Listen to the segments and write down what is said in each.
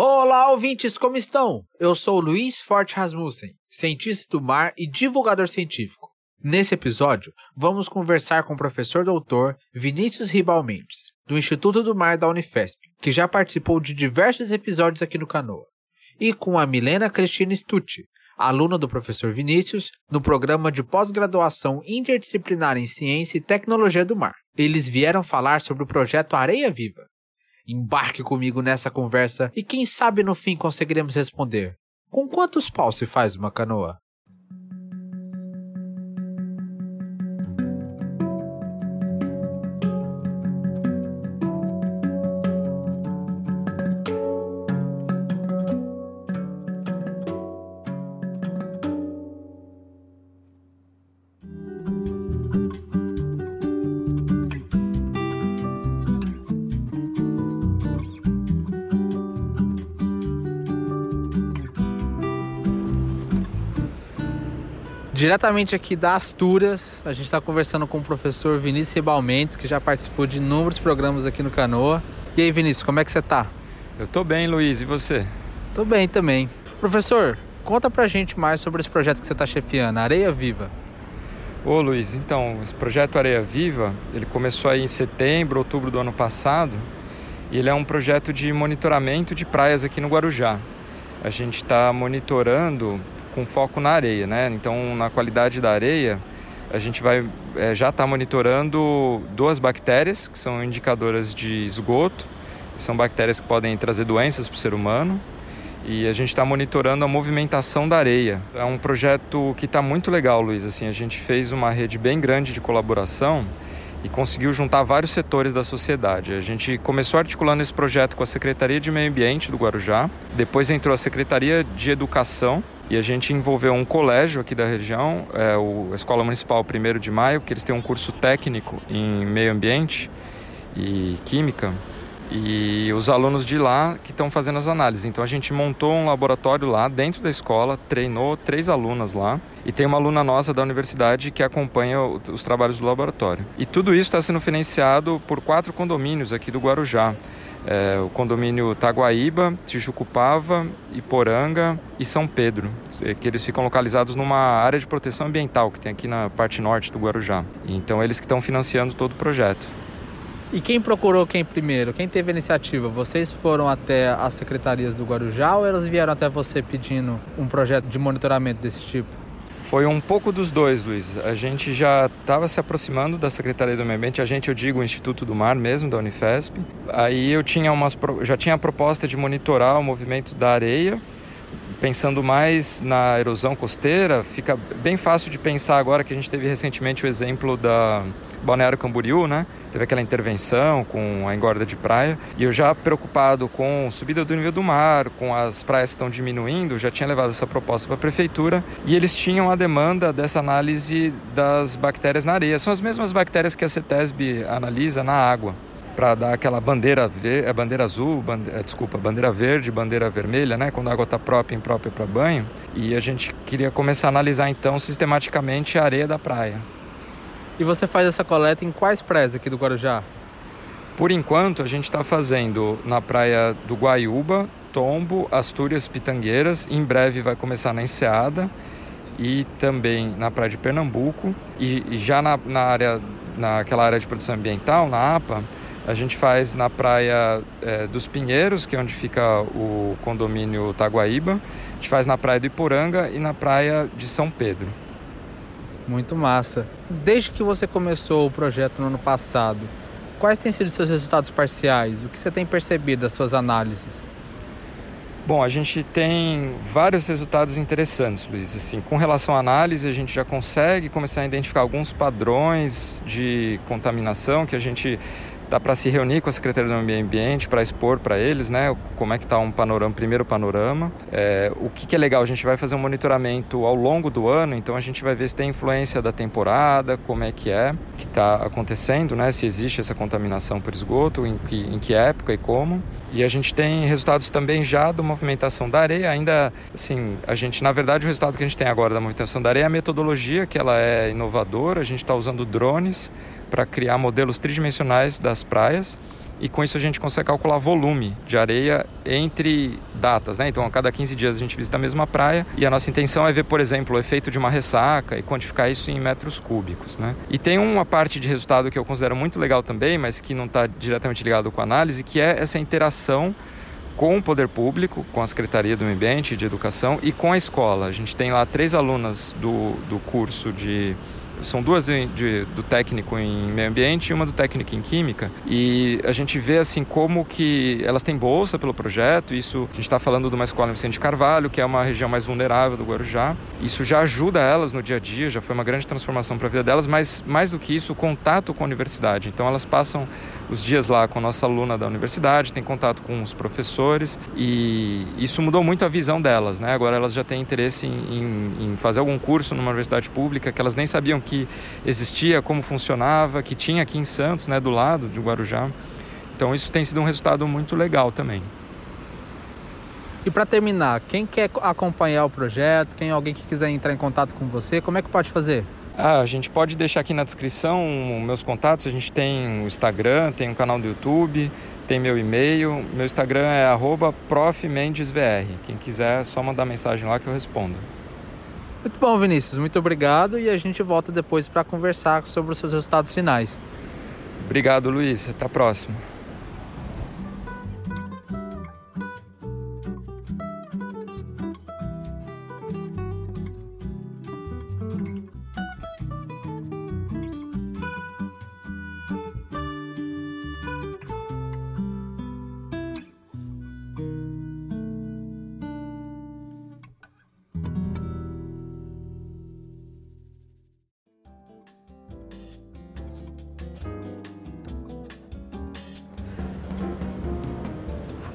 Olá, ouvintes, como estão? Eu sou Luiz Forte Rasmussen, cientista do mar e divulgador científico. Nesse episódio, vamos conversar com o professor doutor Vinícius Ribal Mendes, do Instituto do Mar da Unifesp, que já participou de diversos episódios aqui no Canoa, e com a Milena Cristina Stucci, aluna do professor Vinícius, no programa de pós-graduação interdisciplinar em Ciência e Tecnologia do Mar. Eles vieram falar sobre o projeto Areia Viva, Embarque comigo nessa conversa e quem sabe no fim conseguiremos responder: com quantos paus se faz uma canoa? Diretamente aqui da Astúrias, a gente está conversando com o professor Vinícius Ribalmentes, que já participou de inúmeros programas aqui no Canoa. E aí, Vinícius, como é que você está? Eu estou bem, Luiz, e você? Tô bem também. Professor, conta pra gente mais sobre esse projeto que você está chefiando, Areia Viva. Ô Luiz, então, esse projeto Areia Viva, ele começou aí em setembro, outubro do ano passado, e ele é um projeto de monitoramento de praias aqui no Guarujá. A gente está monitorando com foco na areia, né? Então, na qualidade da areia, a gente vai é, já está monitorando duas bactérias que são indicadoras de esgoto, são bactérias que podem trazer doenças para o ser humano. E a gente está monitorando a movimentação da areia. É um projeto que está muito legal, Luiz. Assim, a gente fez uma rede bem grande de colaboração e conseguiu juntar vários setores da sociedade. A gente começou articulando esse projeto com a Secretaria de Meio Ambiente do Guarujá, depois entrou a Secretaria de Educação e a gente envolveu um colégio aqui da região, é, a Escola Municipal 1 de Maio, que eles têm um curso técnico em meio ambiente e química. E os alunos de lá que estão fazendo as análises. Então a gente montou um laboratório lá dentro da escola, treinou três alunas lá e tem uma aluna nossa da universidade que acompanha os trabalhos do laboratório. E tudo isso está sendo financiado por quatro condomínios aqui do Guarujá é, o condomínio Taguaíba, Tijucupava, Iporanga e São Pedro, é, que eles ficam localizados numa área de proteção ambiental que tem aqui na parte norte do Guarujá. Então eles que estão financiando todo o projeto. E quem procurou quem primeiro? Quem teve a iniciativa? Vocês foram até as secretarias do Guarujá ou elas vieram até você pedindo um projeto de monitoramento desse tipo? Foi um pouco dos dois, Luiz. A gente já estava se aproximando da Secretaria do Meio Ambiente, a gente, eu digo, o Instituto do Mar mesmo, da Unifesp. Aí eu tinha umas, já tinha a proposta de monitorar o movimento da areia, pensando mais na erosão costeira. Fica bem fácil de pensar agora que a gente teve recentemente o exemplo da Balneário Camboriú, né? Teve aquela intervenção com a engorda de praia. E eu já preocupado com subida do nível do mar, com as praias que estão diminuindo, já tinha levado essa proposta para a prefeitura. E eles tinham a demanda dessa análise das bactérias na areia. São as mesmas bactérias que a CETESB analisa na água para dar aquela bandeira ver, é bandeira azul, bandeira, desculpa, bandeira verde, bandeira vermelha, né, quando a água está própria e imprópria para banho. E a gente queria começar a analisar então sistematicamente a areia da praia. E você faz essa coleta em quais praias aqui do Guarujá? Por enquanto, a gente está fazendo na praia do Guaiúba, Tombo, Astúrias, Pitangueiras. Em breve vai começar na Enseada e também na praia de Pernambuco. E, e já na, na, área, naquela área de proteção ambiental, na APA, a gente faz na praia é, dos Pinheiros, que é onde fica o condomínio Taguaíba. A gente faz na praia do Iporanga e na praia de São Pedro. Muito massa. Desde que você começou o projeto no ano passado, quais têm sido seus resultados parciais? O que você tem percebido das suas análises? Bom, a gente tem vários resultados interessantes, Luiz. Assim, com relação à análise, a gente já consegue começar a identificar alguns padrões de contaminação que a gente dá para se reunir com a Secretaria do Meio Ambiente para expor para eles, né, como é que está um panorama, primeiro panorama. É, o que, que, é legal, a gente vai fazer um monitoramento ao longo do ano, então a gente vai ver se tem influência da temporada, como é que é, que está acontecendo, né, se existe essa contaminação por esgoto, em que, em que época e como. E a gente tem resultados também já da movimentação da areia, ainda assim, a gente, na verdade, o resultado que a gente tem agora da movimentação da areia é a metodologia, que ela é inovadora, a gente está usando drones para criar modelos tridimensionais das praias e com isso a gente consegue calcular volume de areia entre datas, né? Então a cada 15 dias a gente visita a mesma praia e a nossa intenção é ver, por exemplo, o efeito de uma ressaca e quantificar isso em metros cúbicos, né? E tem uma parte de resultado que eu considero muito legal também, mas que não está diretamente ligado com a análise, que é essa interação com o poder público, com a Secretaria do Meio Ambiente de Educação e com a escola. A gente tem lá três alunas do, do curso de são duas de, de, do técnico em meio ambiente e uma do técnico em química. E a gente vê assim como que elas têm bolsa pelo projeto. Isso a gente está falando de uma escola em Vicente Carvalho, que é uma região mais vulnerável do Guarujá. Isso já ajuda elas no dia a dia, já foi uma grande transformação para a vida delas. Mas mais do que isso, o contato com a universidade. Então elas passam os dias lá com a nossa aluna da universidade, tem contato com os professores e isso mudou muito a visão delas, né? Agora elas já têm interesse em, em, em fazer algum curso numa universidade pública que elas nem sabiam que existia, como funcionava, que tinha aqui em Santos, né, do lado de Guarujá. Então isso tem sido um resultado muito legal também. E para terminar, quem quer acompanhar o projeto, quem alguém que quiser entrar em contato com você, como é que pode fazer? Ah, a gente pode deixar aqui na descrição meus contatos. A gente tem o Instagram, tem um canal do YouTube, tem meu e-mail. Meu Instagram é profmendesvr. Quem quiser, é só mandar mensagem lá que eu respondo. Muito bom, Vinícius. Muito obrigado e a gente volta depois para conversar sobre os seus resultados finais. Obrigado, Luiz. Até a próxima.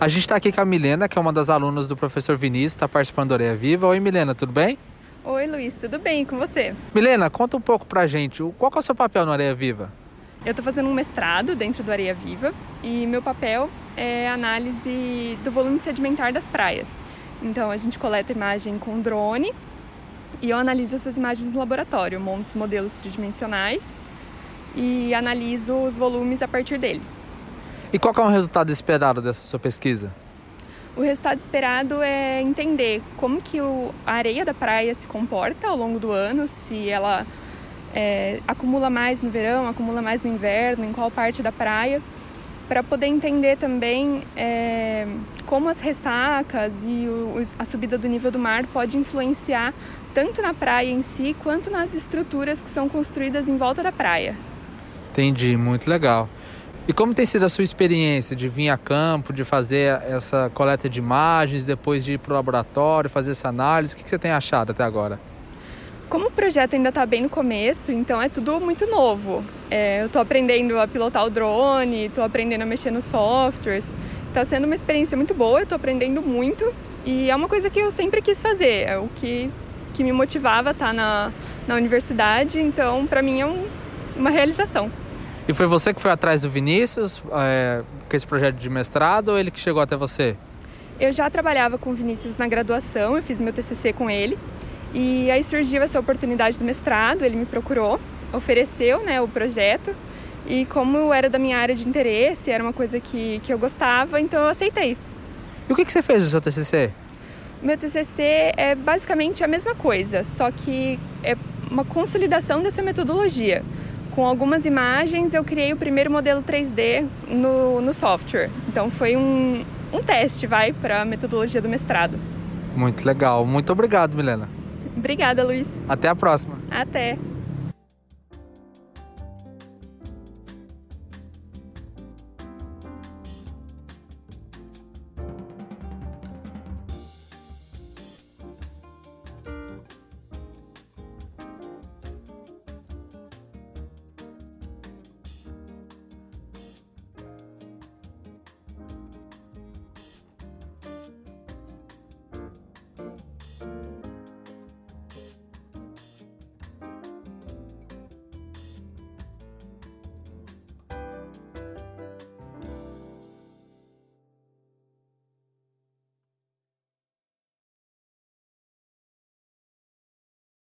A gente está aqui com a Milena, que é uma das alunas do professor Vinícius, está participando da Areia Viva. Oi, Milena, tudo bem? Oi, Luiz, tudo bem com você? Milena, conta um pouco pra gente, qual é o seu papel no Areia Viva? Eu estou fazendo um mestrado dentro do Areia Viva e meu papel é análise do volume sedimentar das praias. Então, a gente coleta imagem com drone e eu analiso essas imagens no laboratório, monto os modelos tridimensionais e analiso os volumes a partir deles. E qual é o resultado esperado dessa sua pesquisa? O resultado esperado é entender como que o, a areia da praia se comporta ao longo do ano, se ela é, acumula mais no verão, acumula mais no inverno, em qual parte da praia, para poder entender também é, como as ressacas e o, a subida do nível do mar pode influenciar tanto na praia em si quanto nas estruturas que são construídas em volta da praia. Entendi, muito legal. E como tem sido a sua experiência de vir a campo, de fazer essa coleta de imagens, depois de ir para o laboratório, fazer essa análise? O que você tem achado até agora? Como o projeto ainda está bem no começo, então é tudo muito novo. É, eu estou aprendendo a pilotar o drone, estou aprendendo a mexer nos softwares. Está sendo uma experiência muito boa, eu estou aprendendo muito e é uma coisa que eu sempre quis fazer, é o que, que me motivava estar tá na, na universidade, então para mim é um, uma realização. E foi você que foi atrás do Vinícius é, com esse projeto de mestrado ou ele que chegou até você? Eu já trabalhava com o Vinícius na graduação, eu fiz meu TCC com ele. E aí surgiu essa oportunidade do mestrado, ele me procurou, ofereceu né, o projeto. E como era da minha área de interesse, era uma coisa que, que eu gostava, então eu aceitei. E o que, que você fez no seu TCC? Meu TCC é basicamente a mesma coisa, só que é uma consolidação dessa metodologia com algumas imagens, eu criei o primeiro modelo 3D no, no software. Então foi um, um teste, vai, para a metodologia do mestrado. Muito legal. Muito obrigado, Milena. Obrigada, Luiz. Até a próxima. Até.